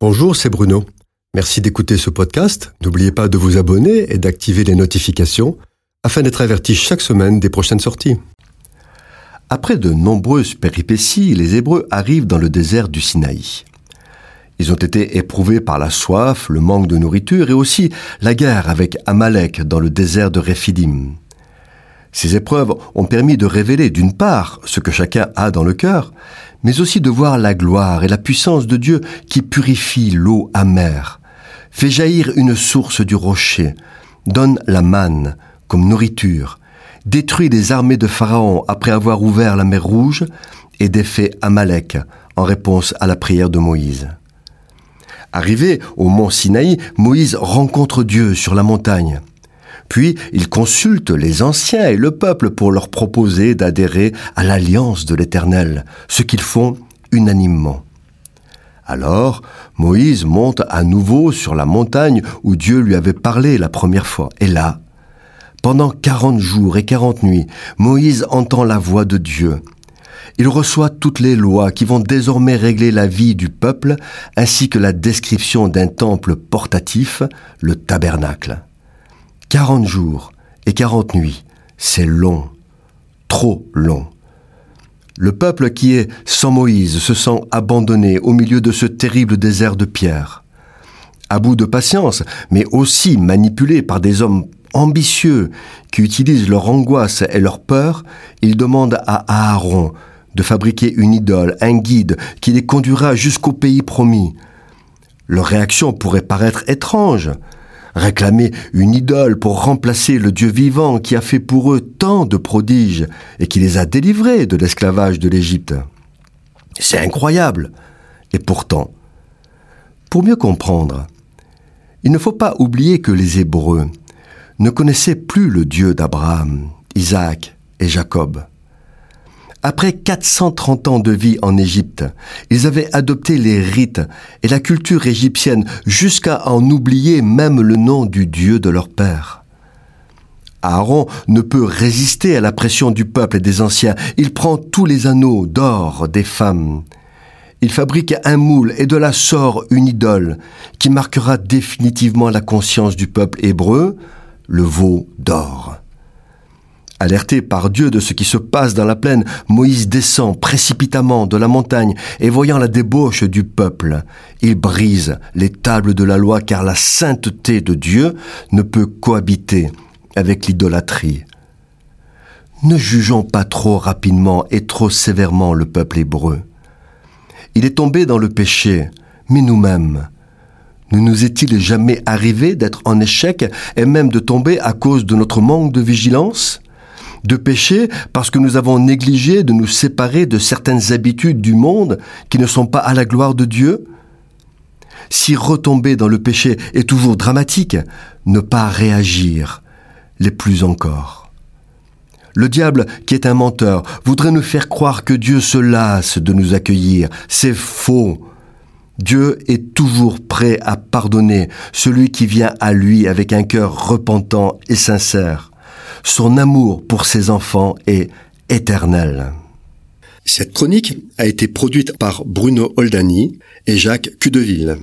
Bonjour, c'est Bruno. Merci d'écouter ce podcast. N'oubliez pas de vous abonner et d'activer les notifications afin d'être averti chaque semaine des prochaines sorties. Après de nombreuses péripéties, les Hébreux arrivent dans le désert du Sinaï. Ils ont été éprouvés par la soif, le manque de nourriture et aussi la guerre avec Amalek dans le désert de Réphidim. Ces épreuves ont permis de révéler d'une part ce que chacun a dans le cœur, mais aussi de voir la gloire et la puissance de Dieu qui purifie l'eau amère, fait jaillir une source du rocher, donne la manne comme nourriture, détruit les armées de Pharaon après avoir ouvert la mer Rouge et défait Amalek en réponse à la prière de Moïse. Arrivé au mont Sinaï, Moïse rencontre Dieu sur la montagne. Puis il consulte les anciens et le peuple pour leur proposer d'adhérer à l'alliance de l'Éternel, ce qu'ils font unanimement. Alors Moïse monte à nouveau sur la montagne où Dieu lui avait parlé la première fois. Et là, pendant quarante jours et quarante nuits, Moïse entend la voix de Dieu. Il reçoit toutes les lois qui vont désormais régler la vie du peuple, ainsi que la description d'un temple portatif, le tabernacle. Quarante jours et quarante nuits, c'est long, trop long. Le peuple qui est sans Moïse se sent abandonné au milieu de ce terrible désert de pierre. À bout de patience, mais aussi manipulé par des hommes ambitieux qui utilisent leur angoisse et leur peur, ils demandent à Aaron de fabriquer une idole, un guide qui les conduira jusqu'au pays promis. Leur réaction pourrait paraître étrange, réclamer une idole pour remplacer le Dieu vivant qui a fait pour eux tant de prodiges et qui les a délivrés de l'esclavage de l'Égypte. C'est incroyable. Et pourtant, pour mieux comprendre, il ne faut pas oublier que les Hébreux ne connaissaient plus le Dieu d'Abraham, Isaac et Jacob. Après 430 ans de vie en Égypte, ils avaient adopté les rites et la culture égyptienne jusqu'à en oublier même le nom du Dieu de leur père. Aaron ne peut résister à la pression du peuple et des anciens. Il prend tous les anneaux d'or des femmes. Il fabrique un moule et de la sort une idole qui marquera définitivement la conscience du peuple hébreu, le veau d'or. Alerté par Dieu de ce qui se passe dans la plaine, Moïse descend précipitamment de la montagne et voyant la débauche du peuple, il brise les tables de la loi car la sainteté de Dieu ne peut cohabiter avec l'idolâtrie. Ne jugeons pas trop rapidement et trop sévèrement le peuple hébreu. Il est tombé dans le péché, mais nous-mêmes, ne nous est-il jamais arrivé d'être en échec et même de tomber à cause de notre manque de vigilance? De péché parce que nous avons négligé de nous séparer de certaines habitudes du monde qui ne sont pas à la gloire de Dieu Si retomber dans le péché est toujours dramatique, ne pas réagir l'est plus encore. Le diable, qui est un menteur, voudrait nous faire croire que Dieu se lasse de nous accueillir. C'est faux. Dieu est toujours prêt à pardonner celui qui vient à lui avec un cœur repentant et sincère son amour pour ses enfants est éternel. Cette chronique a été produite par Bruno Oldani et Jacques Cudeville.